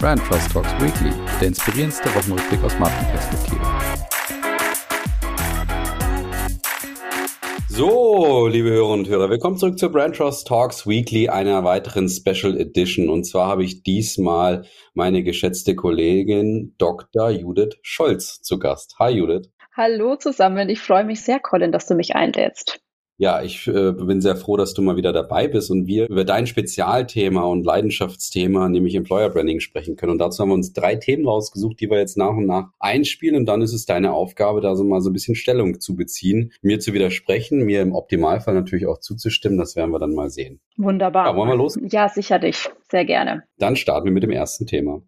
Brand Trust Talks Weekly, der inspirierendste Wochenrückblick aus Markenperspektive. So, liebe Hörer und Hörer, willkommen zurück zur Brand Trust Talks Weekly, einer weiteren Special Edition. Und zwar habe ich diesmal meine geschätzte Kollegin Dr. Judith Scholz zu Gast. Hi Judith. Hallo zusammen, ich freue mich sehr, Colin, dass du mich einlädst. Ja, ich äh, bin sehr froh, dass du mal wieder dabei bist und wir über dein Spezialthema und Leidenschaftsthema, nämlich Employer Branding, sprechen können. Und dazu haben wir uns drei Themen rausgesucht, die wir jetzt nach und nach einspielen. Und dann ist es deine Aufgabe, da so mal so ein bisschen Stellung zu beziehen, mir zu widersprechen, mir im Optimalfall natürlich auch zuzustimmen. Das werden wir dann mal sehen. Wunderbar. Ja, wollen wir los? Ja, sicherlich. Sehr gerne. Dann starten wir mit dem ersten Thema.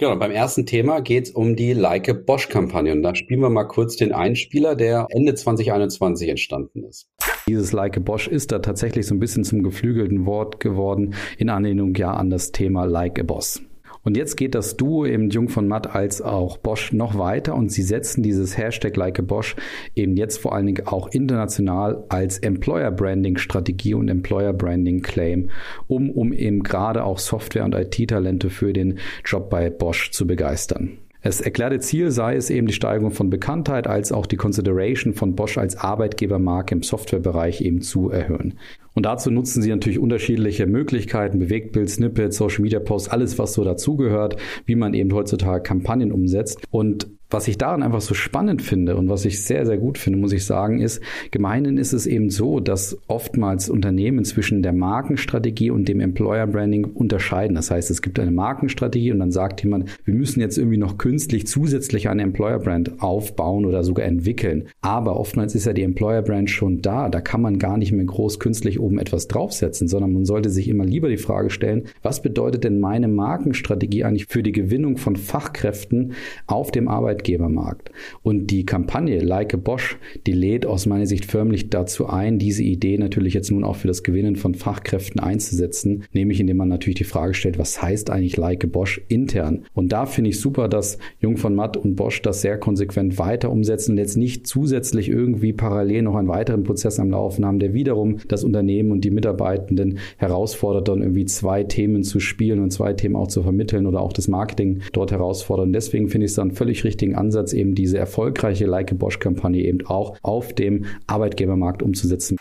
Genau, beim ersten Thema geht es um die Like Bosch-Kampagne. Und da spielen wir mal kurz den Einspieler, der Ende 2021 entstanden ist. Dieses Like Bosch ist da tatsächlich so ein bisschen zum geflügelten Wort geworden, in Anlehnung ja an das Thema Like a Boss. Und jetzt geht das Duo eben Jung von Matt als auch Bosch noch weiter und sie setzen dieses Hashtag Like a Bosch eben jetzt vor allen Dingen auch international als Employer Branding Strategie und Employer Branding Claim um, um eben gerade auch Software- und IT-Talente für den Job bei Bosch zu begeistern. Das erklärte Ziel sei es eben die Steigerung von Bekanntheit als auch die Consideration von Bosch als Arbeitgebermarke im Softwarebereich eben zu erhöhen. Und dazu nutzen sie natürlich unterschiedliche Möglichkeiten, Bewegtbild, Snippets, Social Media Posts, alles was so dazugehört, wie man eben heutzutage Kampagnen umsetzt. Und was ich daran einfach so spannend finde und was ich sehr, sehr gut finde, muss ich sagen, ist, gemeinhin ist es eben so, dass oftmals Unternehmen zwischen der Markenstrategie und dem Employer Branding unterscheiden. Das heißt, es gibt eine Markenstrategie und dann sagt jemand, wir müssen jetzt irgendwie noch künstlich zusätzlich eine Employer Brand aufbauen oder sogar entwickeln. Aber oftmals ist ja die Employer Brand schon da. Da kann man gar nicht mehr groß künstlich oben etwas draufsetzen, sondern man sollte sich immer lieber die Frage stellen, was bedeutet denn meine Markenstrategie eigentlich für die Gewinnung von Fachkräften auf dem Arbeitgebermarkt? Und die Kampagne Like a Bosch, die lädt aus meiner Sicht förmlich dazu ein, diese Idee natürlich jetzt nun auch für das Gewinnen von Fachkräften einzusetzen, nämlich indem man natürlich die Frage stellt, was heißt eigentlich Like a Bosch intern? Und da finde ich super, dass Jung von Matt und Bosch das sehr konsequent weiter umsetzen und jetzt nicht zusätzlich irgendwie parallel noch einen weiteren Prozess am Laufen haben, der wiederum das Unternehmen und die Mitarbeitenden herausfordert, dann irgendwie zwei Themen zu spielen und zwei Themen auch zu vermitteln oder auch das Marketing dort herausfordern. Deswegen finde ich es dann völlig richtigen Ansatz, eben diese erfolgreiche Like Bosch-Kampagne eben auch auf dem Arbeitgebermarkt umzusetzen.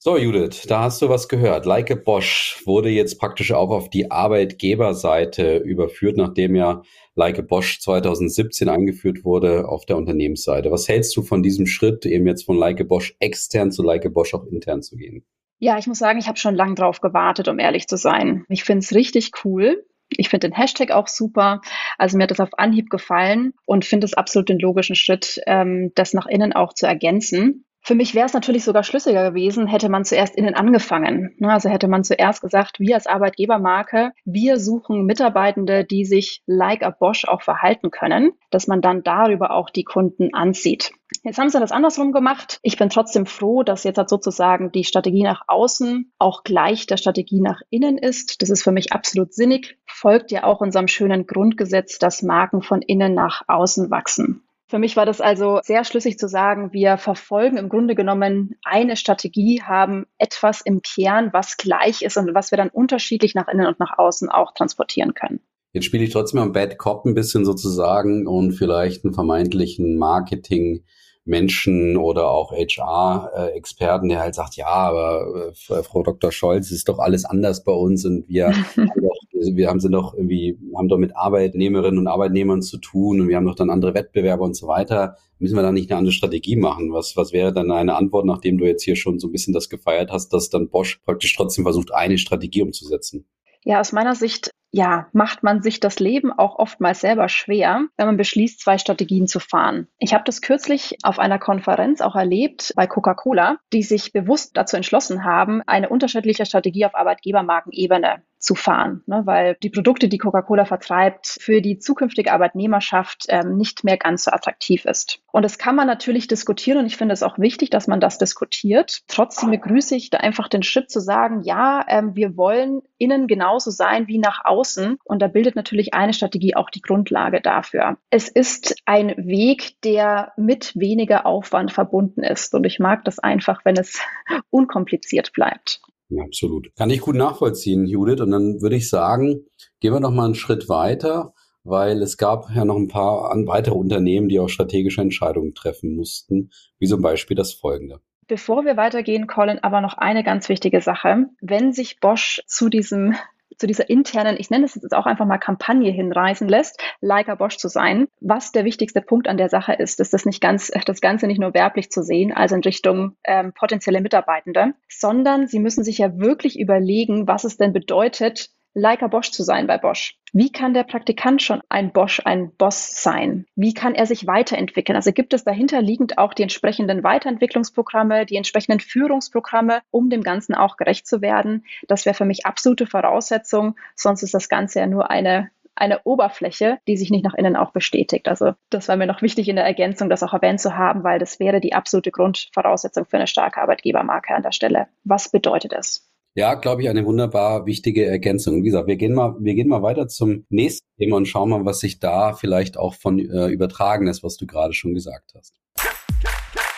So, Judith, da hast du was gehört. Like a Bosch wurde jetzt praktisch auch auf die Arbeitgeberseite überführt, nachdem ja Like a Bosch 2017 eingeführt wurde auf der Unternehmensseite. Was hältst du von diesem Schritt, eben jetzt von Like a Bosch extern zu Like a Bosch auch intern zu gehen? Ja, ich muss sagen, ich habe schon lange drauf gewartet, um ehrlich zu sein. Ich finde es richtig cool. Ich finde den Hashtag auch super. Also mir hat das auf Anhieb gefallen und finde es absolut den logischen Schritt, ähm, das nach innen auch zu ergänzen. Für mich wäre es natürlich sogar schlüssiger gewesen, hätte man zuerst innen angefangen. Ne, also hätte man zuerst gesagt, wir als Arbeitgebermarke, wir suchen Mitarbeitende, die sich like a Bosch auch verhalten können, dass man dann darüber auch die Kunden anzieht. Jetzt haben sie das andersrum gemacht. Ich bin trotzdem froh, dass jetzt halt sozusagen die Strategie nach außen auch gleich der Strategie nach innen ist. Das ist für mich absolut sinnig, folgt ja auch unserem schönen Grundgesetz, dass Marken von innen nach außen wachsen. Für mich war das also sehr schlüssig zu sagen, wir verfolgen im Grunde genommen eine Strategie, haben etwas im Kern, was gleich ist und was wir dann unterschiedlich nach innen und nach außen auch transportieren können. Jetzt spiele ich trotzdem am Bad Cop ein bisschen sozusagen und vielleicht einen vermeintlichen Marketing Menschen oder auch HR-Experten, der halt sagt, ja, aber äh, Frau Dr. Scholz, ist doch alles anders bei uns und wir, haben doch, wir haben sind doch irgendwie, haben doch mit Arbeitnehmerinnen und Arbeitnehmern zu tun und wir haben doch dann andere Wettbewerber und so weiter. Müssen wir da nicht eine andere Strategie machen? Was, was wäre dann eine Antwort, nachdem du jetzt hier schon so ein bisschen das gefeiert hast, dass dann Bosch praktisch trotzdem versucht, eine Strategie umzusetzen? Ja, aus meiner Sicht ja, macht man sich das Leben auch oftmals selber schwer, wenn man beschließt, zwei Strategien zu fahren. Ich habe das kürzlich auf einer Konferenz auch erlebt bei Coca-Cola, die sich bewusst dazu entschlossen haben, eine unterschiedliche Strategie auf Arbeitgebermarkenebene zu fahren, ne, weil die Produkte, die Coca-Cola vertreibt, für die zukünftige Arbeitnehmerschaft ähm, nicht mehr ganz so attraktiv ist. Und das kann man natürlich diskutieren und ich finde es auch wichtig, dass man das diskutiert. Trotzdem begrüße ich da einfach den Schritt zu sagen, ja, ähm, wir wollen innen genauso sein wie nach außen und da bildet natürlich eine Strategie auch die Grundlage dafür. Es ist ein Weg, der mit weniger Aufwand verbunden ist und ich mag das einfach, wenn es unkompliziert bleibt. Ja, absolut. Kann ich gut nachvollziehen, Judith. Und dann würde ich sagen, gehen wir noch mal einen Schritt weiter, weil es gab ja noch ein paar weitere Unternehmen, die auch strategische Entscheidungen treffen mussten, wie zum Beispiel das folgende. Bevor wir weitergehen, Colin, aber noch eine ganz wichtige Sache. Wenn sich Bosch zu diesem zu dieser internen, ich nenne es jetzt auch einfach mal Kampagne hinreißen lässt, Leica Bosch zu sein. Was der wichtigste Punkt an der Sache ist, ist das nicht ganz, das Ganze nicht nur werblich zu sehen, also in Richtung ähm, potenzielle Mitarbeitende, sondern sie müssen sich ja wirklich überlegen, was es denn bedeutet, Leica Bosch zu sein bei Bosch. Wie kann der Praktikant schon ein Bosch, ein Boss sein? Wie kann er sich weiterentwickeln? Also gibt es dahinter liegend auch die entsprechenden Weiterentwicklungsprogramme, die entsprechenden Führungsprogramme, um dem Ganzen auch gerecht zu werden? Das wäre für mich absolute Voraussetzung. Sonst ist das Ganze ja nur eine eine Oberfläche, die sich nicht nach innen auch bestätigt. Also das war mir noch wichtig in der Ergänzung, das auch erwähnt zu haben, weil das wäre die absolute Grundvoraussetzung für eine starke Arbeitgebermarke an der Stelle. Was bedeutet es? Ja, glaube ich, eine wunderbar wichtige Ergänzung. Wie gesagt, wir gehen mal, wir gehen mal weiter zum nächsten Thema und schauen mal, was sich da vielleicht auch von äh, übertragen ist, was du gerade schon gesagt hast.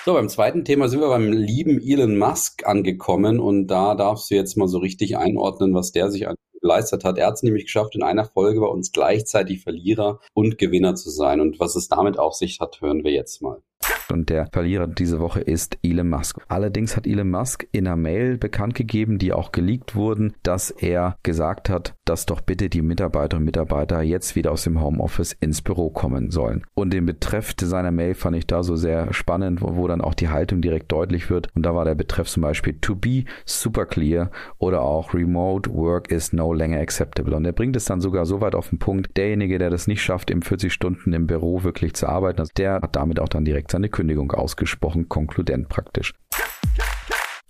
So, beim zweiten Thema sind wir beim lieben Elon Musk angekommen und da darfst du jetzt mal so richtig einordnen, was der sich geleistet hat. Er hat es nämlich geschafft, in einer Folge bei uns gleichzeitig Verlierer und Gewinner zu sein. Und was es damit auf sich hat, hören wir jetzt mal. Und der Verlierer diese Woche ist Elon Musk. Allerdings hat Elon Musk in einer Mail bekannt gegeben, die auch geleakt wurden, dass er gesagt hat, dass doch bitte die Mitarbeiterinnen und Mitarbeiter jetzt wieder aus dem Homeoffice ins Büro kommen sollen. Und den Betreff seiner Mail fand ich da so sehr spannend, wo, dann auch die Haltung direkt deutlich wird. Und da war der Betreff zum Beispiel to be super clear oder auch remote work is no longer acceptable. Und er bringt es dann sogar so weit auf den Punkt, derjenige, der das nicht schafft, im 40 Stunden im Büro wirklich zu arbeiten, also der hat damit auch dann direkt seine Ankündigung ausgesprochen, konkludent praktisch.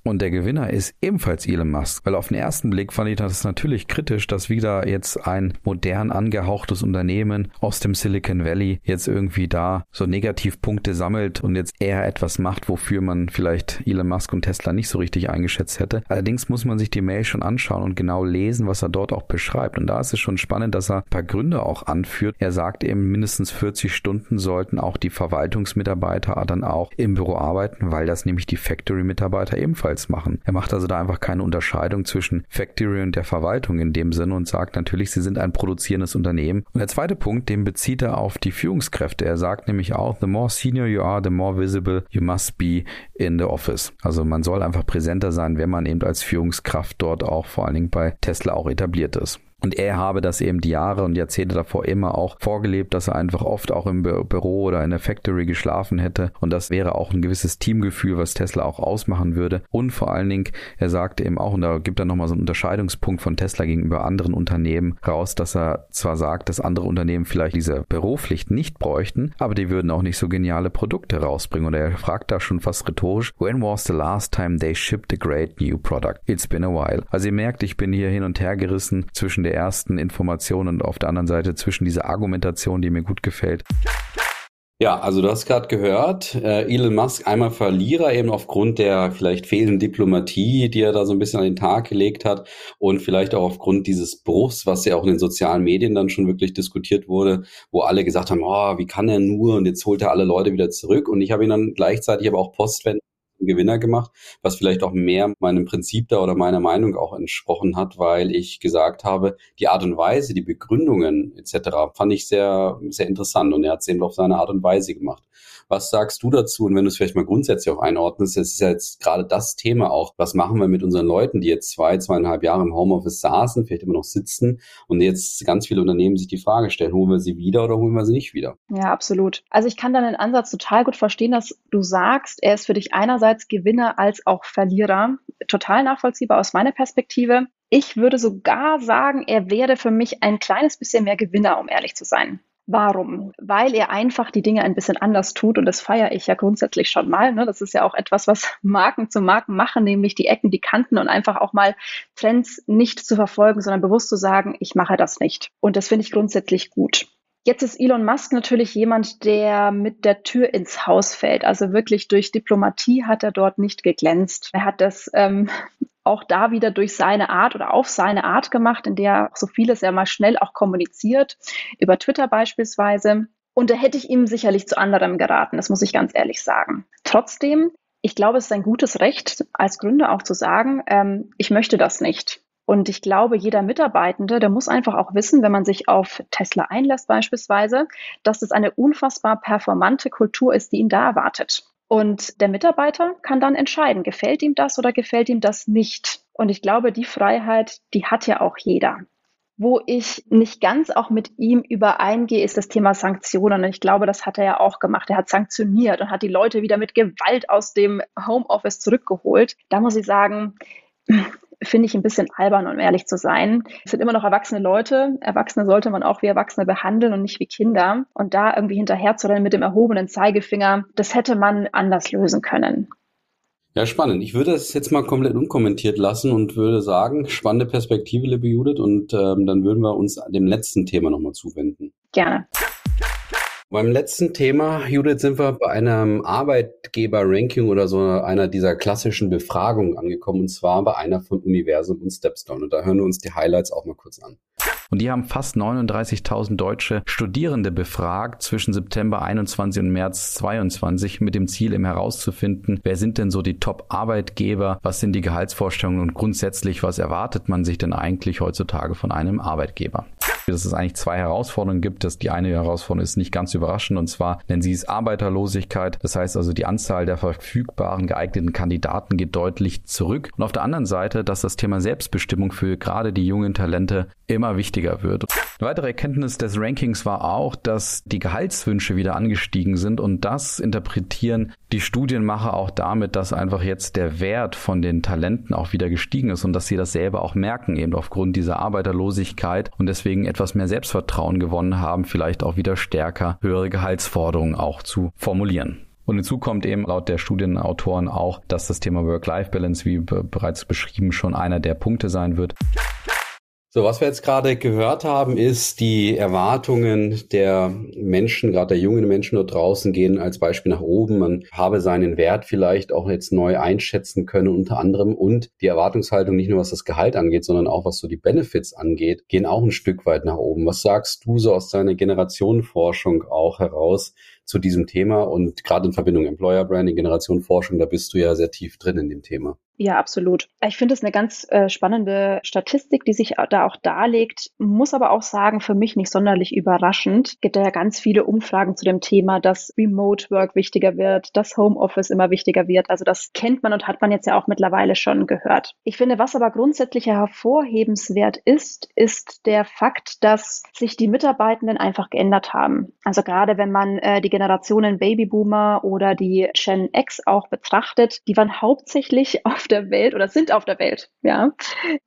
Und der Gewinner ist ebenfalls Elon Musk, weil auf den ersten Blick fand ich das natürlich kritisch, dass wieder jetzt ein modern angehauchtes Unternehmen aus dem Silicon Valley jetzt irgendwie da so Negativpunkte sammelt und jetzt eher etwas macht, wofür man vielleicht Elon Musk und Tesla nicht so richtig eingeschätzt hätte. Allerdings muss man sich die Mail schon anschauen und genau lesen, was er dort auch beschreibt. Und da ist es schon spannend, dass er ein paar Gründe auch anführt. Er sagt eben, mindestens 40 Stunden sollten auch die Verwaltungsmitarbeiter dann auch im Büro arbeiten, weil das nämlich die Factory-Mitarbeiter ebenfalls ebenfalls machen. Er macht also da einfach keine Unterscheidung zwischen Factory und der Verwaltung in dem Sinne und sagt natürlich, sie sind ein produzierendes Unternehmen. Und der zweite Punkt, den bezieht er auf die Führungskräfte. Er sagt nämlich auch, the more senior you are, the more visible you must be in the office. Also man soll einfach präsenter sein, wenn man eben als Führungskraft dort auch vor allen Dingen bei Tesla auch etabliert ist. Und er habe das eben die Jahre und Jahrzehnte davor immer auch vorgelebt, dass er einfach oft auch im Büro oder in der Factory geschlafen hätte. Und das wäre auch ein gewisses Teamgefühl, was Tesla auch ausmachen würde. Und vor allen Dingen, er sagte eben auch, und da gibt er nochmal so einen Unterscheidungspunkt von Tesla gegenüber anderen Unternehmen raus, dass er zwar sagt, dass andere Unternehmen vielleicht diese Büropflicht nicht bräuchten, aber die würden auch nicht so geniale Produkte rausbringen. Und er fragt da schon fast rhetorisch, when was the last time they shipped a great new product? It's been a while. Also ihr merkt, ich bin hier hin und her gerissen zwischen der der ersten Information und auf der anderen Seite zwischen dieser Argumentation, die mir gut gefällt. Ja, also du hast gerade gehört, äh, Elon Musk einmal Verlierer eben aufgrund der vielleicht fehlenden Diplomatie, die er da so ein bisschen an den Tag gelegt hat und vielleicht auch aufgrund dieses Bruchs, was ja auch in den sozialen Medien dann schon wirklich diskutiert wurde, wo alle gesagt haben, oh, wie kann er nur und jetzt holt er alle Leute wieder zurück und ich habe ihn dann gleichzeitig aber auch postwendend Gewinner gemacht, was vielleicht auch mehr meinem Prinzip da oder meiner Meinung auch entsprochen hat, weil ich gesagt habe, die Art und Weise, die Begründungen etc. fand ich sehr, sehr interessant und er hat es eben auf seine Art und Weise gemacht. Was sagst du dazu? Und wenn du es vielleicht mal grundsätzlich auch einordnest, das ist ja jetzt gerade das Thema auch. Was machen wir mit unseren Leuten, die jetzt zwei, zweieinhalb Jahre im Homeoffice saßen, vielleicht immer noch sitzen und jetzt ganz viele Unternehmen sich die Frage stellen, holen wir sie wieder oder holen wir sie nicht wieder? Ja, absolut. Also ich kann deinen Ansatz total gut verstehen, dass du sagst, er ist für dich einerseits Gewinner als auch Verlierer. Total nachvollziehbar aus meiner Perspektive. Ich würde sogar sagen, er wäre für mich ein kleines bisschen mehr Gewinner, um ehrlich zu sein. Warum? Weil er einfach die Dinge ein bisschen anders tut und das feiere ich ja grundsätzlich schon mal. Ne? Das ist ja auch etwas, was Marken zu Marken machen, nämlich die Ecken, die Kanten und einfach auch mal Trends nicht zu verfolgen, sondern bewusst zu sagen, ich mache das nicht. Und das finde ich grundsätzlich gut. Jetzt ist Elon Musk natürlich jemand, der mit der Tür ins Haus fällt. Also wirklich durch Diplomatie hat er dort nicht geglänzt. Er hat das ähm, auch da wieder durch seine Art oder auf seine Art gemacht, in der er so vieles ja mal schnell auch kommuniziert, über Twitter beispielsweise. Und da hätte ich ihm sicherlich zu anderem geraten, das muss ich ganz ehrlich sagen. Trotzdem Ich glaube, es ist ein gutes Recht als Gründer auch zu sagen, ähm, ich möchte das nicht. Und ich glaube, jeder Mitarbeitende, der muss einfach auch wissen, wenn man sich auf Tesla einlässt beispielsweise, dass es eine unfassbar performante Kultur ist, die ihn da erwartet. Und der Mitarbeiter kann dann entscheiden, gefällt ihm das oder gefällt ihm das nicht. Und ich glaube, die Freiheit, die hat ja auch jeder. Wo ich nicht ganz auch mit ihm übereingehe, ist das Thema Sanktionen. Und ich glaube, das hat er ja auch gemacht. Er hat sanktioniert und hat die Leute wieder mit Gewalt aus dem Homeoffice zurückgeholt. Da muss ich sagen, finde ich ein bisschen albern, um ehrlich zu sein. Es sind immer noch erwachsene Leute. Erwachsene sollte man auch wie Erwachsene behandeln und nicht wie Kinder. Und da irgendwie hinterherzurennen mit dem erhobenen Zeigefinger, das hätte man anders lösen können. Ja, spannend. Ich würde es jetzt mal komplett unkommentiert lassen und würde sagen, spannende Perspektive, liebe Judith, und ähm, dann würden wir uns dem letzten Thema nochmal zuwenden. Gerne. Beim letzten Thema, Judith, sind wir bei einem Arbeitgeber-Ranking oder so einer dieser klassischen Befragungen angekommen, und zwar bei einer von Universum und Stepstone. Und da hören wir uns die Highlights auch mal kurz an. Und die haben fast 39.000 deutsche Studierende befragt zwischen September 21 und März 22 mit dem Ziel, eben herauszufinden, wer sind denn so die Top-Arbeitgeber, was sind die Gehaltsvorstellungen und grundsätzlich, was erwartet man sich denn eigentlich heutzutage von einem Arbeitgeber dass es eigentlich zwei Herausforderungen gibt. Das die eine Herausforderung ist nicht ganz überraschend und zwar nennen sie es Arbeiterlosigkeit. Das heißt also, die Anzahl der verfügbaren geeigneten Kandidaten geht deutlich zurück. Und auf der anderen Seite, dass das Thema Selbstbestimmung für gerade die jungen Talente immer wichtiger wird. Eine weitere Erkenntnis des Rankings war auch, dass die Gehaltswünsche wieder angestiegen sind und das interpretieren die Studienmacher auch damit, dass einfach jetzt der Wert von den Talenten auch wieder gestiegen ist und dass sie das selber auch merken, eben aufgrund dieser Arbeiterlosigkeit und deswegen etwas mehr Selbstvertrauen gewonnen haben, vielleicht auch wieder stärker höhere Gehaltsforderungen auch zu formulieren. Und hinzu kommt eben laut der Studienautoren auch, dass das Thema Work-Life-Balance, wie bereits beschrieben, schon einer der Punkte sein wird. So, was wir jetzt gerade gehört haben, ist, die Erwartungen der Menschen, gerade der jungen Menschen dort draußen, gehen als Beispiel nach oben. Man habe seinen Wert vielleicht auch jetzt neu einschätzen können, unter anderem. Und die Erwartungshaltung nicht nur was das Gehalt angeht, sondern auch was so die Benefits angeht, gehen auch ein Stück weit nach oben. Was sagst du so aus deiner Generationenforschung auch heraus zu diesem Thema? Und gerade in Verbindung Employer Branding, Generationenforschung, da bist du ja sehr tief drin in dem Thema. Ja, absolut. Ich finde es eine ganz äh, spannende Statistik, die sich da auch darlegt. Muss aber auch sagen, für mich nicht sonderlich überraschend. Gibt ja ganz viele Umfragen zu dem Thema, dass Remote Work wichtiger wird, dass Homeoffice immer wichtiger wird. Also das kennt man und hat man jetzt ja auch mittlerweile schon gehört. Ich finde, was aber grundsätzlich hervorhebenswert ist, ist der Fakt, dass sich die Mitarbeitenden einfach geändert haben. Also gerade wenn man äh, die Generationen Babyboomer oder die Gen X auch betrachtet, die waren hauptsächlich auf der Welt oder sind auf der Welt, ja,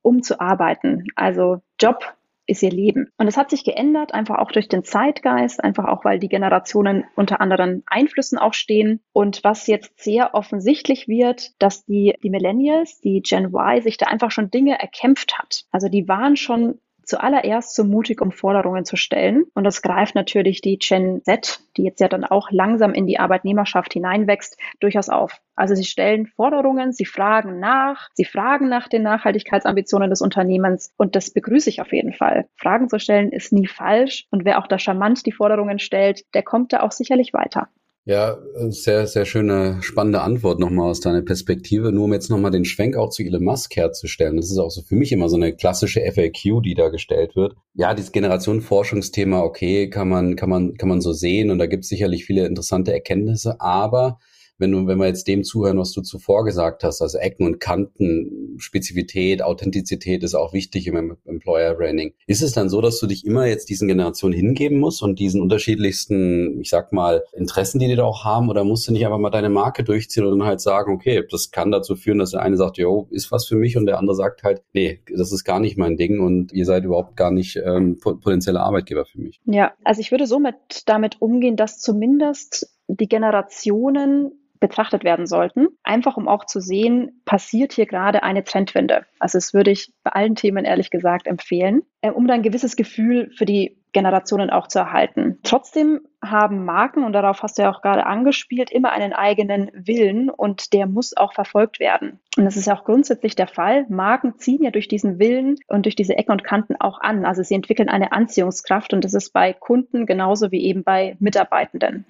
um zu arbeiten. Also Job ist ihr Leben. Und es hat sich geändert, einfach auch durch den Zeitgeist, einfach auch, weil die Generationen unter anderen Einflüssen auch stehen. Und was jetzt sehr offensichtlich wird, dass die, die Millennials, die Gen Y, sich da einfach schon Dinge erkämpft hat. Also die waren schon zuallererst so mutig, um Forderungen zu stellen. Und das greift natürlich die Gen Z, die jetzt ja dann auch langsam in die Arbeitnehmerschaft hineinwächst, durchaus auf. Also sie stellen Forderungen, sie fragen nach, sie fragen nach den Nachhaltigkeitsambitionen des Unternehmens und das begrüße ich auf jeden Fall. Fragen zu stellen ist nie falsch und wer auch da charmant die Forderungen stellt, der kommt da auch sicherlich weiter. Ja, sehr, sehr schöne, spannende Antwort nochmal aus deiner Perspektive. Nur um jetzt nochmal den Schwenk auch zu Elon Musk herzustellen. Das ist auch so für mich immer so eine klassische FAQ, die da gestellt wird. Ja, dieses Generationenforschungsthema, okay, kann man, kann man, kann man so sehen und da gibt es sicherlich viele interessante Erkenntnisse, aber wenn du, wenn wir jetzt dem zuhören, was du zuvor gesagt hast, also Ecken und Kanten, Spezifität, Authentizität ist auch wichtig im Employer Branding. Ist es dann so, dass du dich immer jetzt diesen Generationen hingeben musst und diesen unterschiedlichsten, ich sag mal, Interessen, die die da auch haben, oder musst du nicht einfach mal deine Marke durchziehen und dann halt sagen, okay, das kann dazu führen, dass der eine sagt, jo, ist was für mich und der andere sagt halt, nee, das ist gar nicht mein Ding und ihr seid überhaupt gar nicht ähm, potenzielle Arbeitgeber für mich. Ja, also ich würde somit damit umgehen, dass zumindest die Generationen betrachtet werden sollten, einfach um auch zu sehen, passiert hier gerade eine Trendwende. Also das würde ich bei allen Themen ehrlich gesagt empfehlen, äh, um dann ein gewisses Gefühl für die Generationen auch zu erhalten. Trotzdem haben Marken, und darauf hast du ja auch gerade angespielt, immer einen eigenen Willen und der muss auch verfolgt werden. Und das ist ja auch grundsätzlich der Fall. Marken ziehen ja durch diesen Willen und durch diese Ecken und Kanten auch an. Also sie entwickeln eine Anziehungskraft und das ist bei Kunden genauso wie eben bei Mitarbeitenden.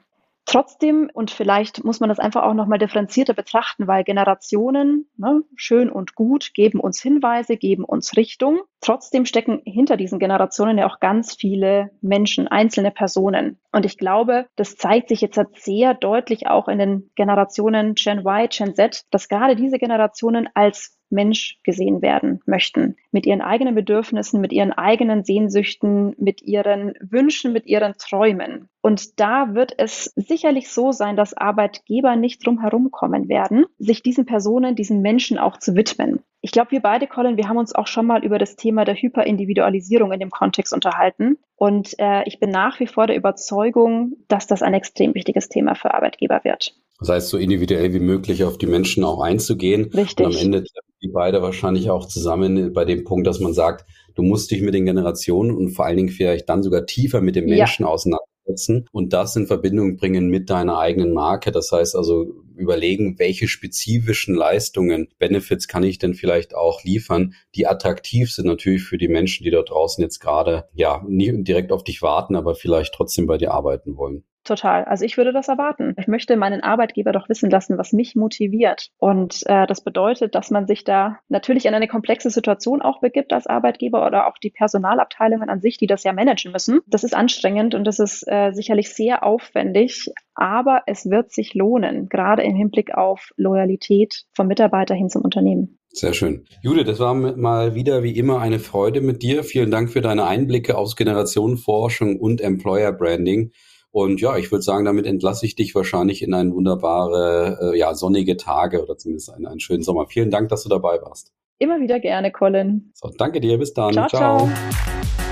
Trotzdem, und vielleicht muss man das einfach auch nochmal differenzierter betrachten, weil Generationen, ne, schön und gut, geben uns Hinweise, geben uns Richtung. Trotzdem stecken hinter diesen Generationen ja auch ganz viele Menschen, einzelne Personen. Und ich glaube, das zeigt sich jetzt sehr deutlich auch in den Generationen Gen Y, Gen Z, dass gerade diese Generationen als Mensch gesehen werden möchten. Mit ihren eigenen Bedürfnissen, mit ihren eigenen Sehnsüchten, mit ihren Wünschen, mit ihren Träumen. Und da wird es sicherlich so sein, dass Arbeitgeber nicht drum herum kommen werden, sich diesen Personen, diesen Menschen auch zu widmen. Ich glaube, wir beide, Colin, wir haben uns auch schon mal über das Thema der Hyperindividualisierung in dem Kontext unterhalten. Und äh, ich bin nach wie vor der Überzeugung, dass das ein extrem wichtiges Thema für Arbeitgeber wird. Das heißt, so individuell wie möglich auf die Menschen auch einzugehen. Richtig. Und am Ende die beide wahrscheinlich auch zusammen bei dem Punkt, dass man sagt, du musst dich mit den Generationen und vor allen Dingen vielleicht dann sogar tiefer mit den Menschen ja. auseinandersetzen und das in Verbindung bringen mit deiner eigenen Marke. Das heißt also überlegen, welche spezifischen Leistungen, Benefits kann ich denn vielleicht auch liefern, die attraktiv sind natürlich für die Menschen, die dort draußen jetzt gerade ja nie direkt auf dich warten, aber vielleicht trotzdem bei dir arbeiten wollen. Total. Also ich würde das erwarten. Ich möchte meinen Arbeitgeber doch wissen lassen, was mich motiviert. Und äh, das bedeutet, dass man sich da natürlich in eine komplexe Situation auch begibt als Arbeitgeber oder auch die Personalabteilungen an sich, die das ja managen müssen. Das ist anstrengend und das ist äh, sicherlich sehr aufwendig, aber es wird sich lohnen, gerade im Hinblick auf Loyalität vom Mitarbeiter hin zum Unternehmen. Sehr schön. Judith, das war mal wieder wie immer eine Freude mit dir. Vielen Dank für deine Einblicke aus Generationenforschung und Employer Branding. Und ja, ich würde sagen, damit entlasse ich dich wahrscheinlich in ein wunderbare, äh, ja, sonnige Tage oder zumindest einen, einen schönen Sommer. Vielen Dank, dass du dabei warst. Immer wieder gerne, Colin. So, danke dir, bis dann. ciao. ciao. ciao.